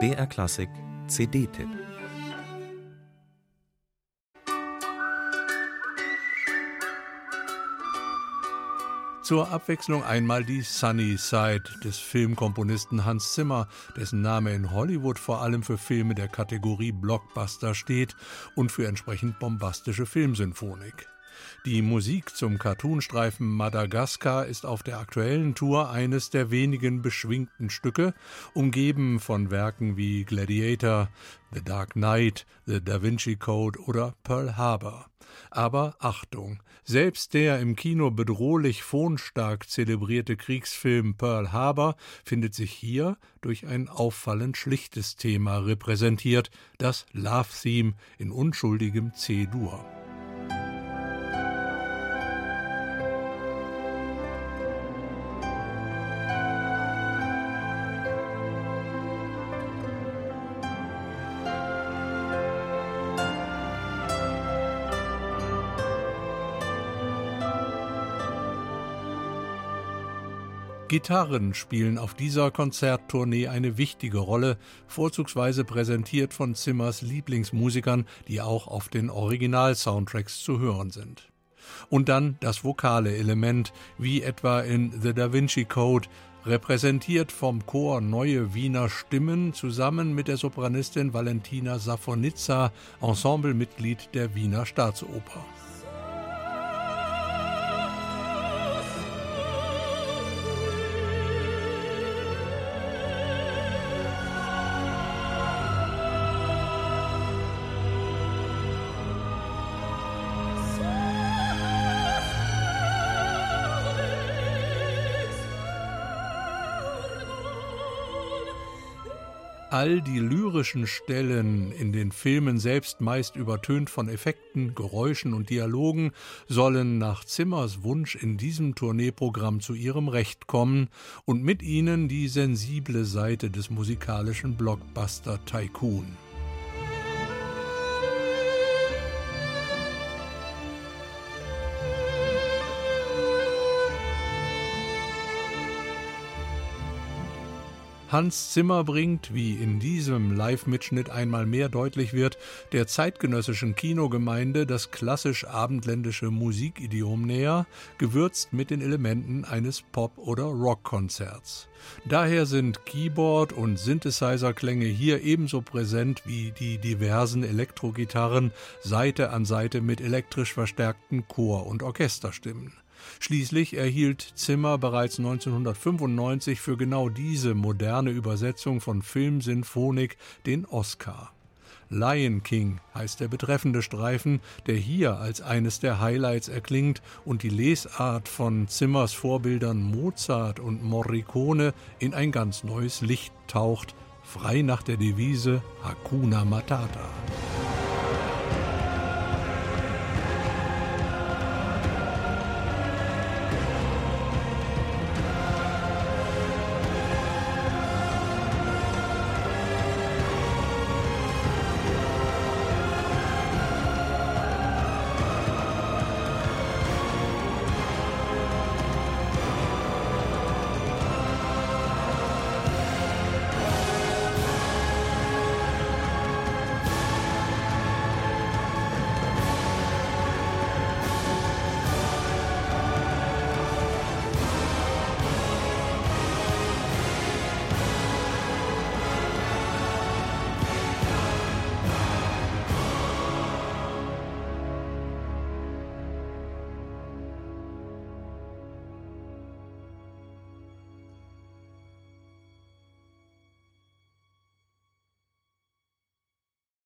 BR Klassik CD-Tipp Zur Abwechslung einmal die Sunny Side des Filmkomponisten Hans Zimmer, dessen Name in Hollywood vor allem für Filme der Kategorie Blockbuster steht und für entsprechend bombastische Filmsymphonik. Die Musik zum Cartoonstreifen Madagaskar ist auf der aktuellen Tour eines der wenigen beschwingten Stücke, umgeben von Werken wie Gladiator, The Dark Knight, The Da Vinci Code oder Pearl Harbor. Aber Achtung, selbst der im Kino bedrohlich phonstark zelebrierte Kriegsfilm Pearl Harbor findet sich hier durch ein auffallend schlichtes Thema repräsentiert, das Love Theme in unschuldigem C-Dur. Gitarren spielen auf dieser Konzerttournee eine wichtige Rolle, vorzugsweise präsentiert von Zimmers Lieblingsmusikern, die auch auf den Original-Soundtracks zu hören sind. Und dann das vokale Element, wie etwa in The Da Vinci Code, repräsentiert vom Chor Neue Wiener Stimmen zusammen mit der Sopranistin Valentina Safonitza, Ensemblemitglied der Wiener Staatsoper. All die lyrischen Stellen in den Filmen selbst meist übertönt von Effekten, Geräuschen und Dialogen, sollen nach Zimmers Wunsch in diesem Tourneeprogramm zu ihrem Recht kommen und mit ihnen die sensible Seite des musikalischen Blockbuster Tycoon. Hans Zimmer bringt, wie in diesem Live-Mitschnitt einmal mehr deutlich wird, der zeitgenössischen Kinogemeinde das klassisch abendländische Musikidiom näher, gewürzt mit den Elementen eines Pop- oder Rockkonzerts. Daher sind Keyboard- und Synthesizer-Klänge hier ebenso präsent wie die diversen Elektrogitarren Seite an Seite mit elektrisch verstärkten Chor- und Orchesterstimmen. Schließlich erhielt Zimmer bereits 1995 für genau diese moderne Übersetzung von Filmsinfonik den Oscar. Lion King heißt der betreffende Streifen, der hier als eines der Highlights erklingt und die Lesart von Zimmers Vorbildern Mozart und Morricone in ein ganz neues Licht taucht, frei nach der Devise Hakuna Matata.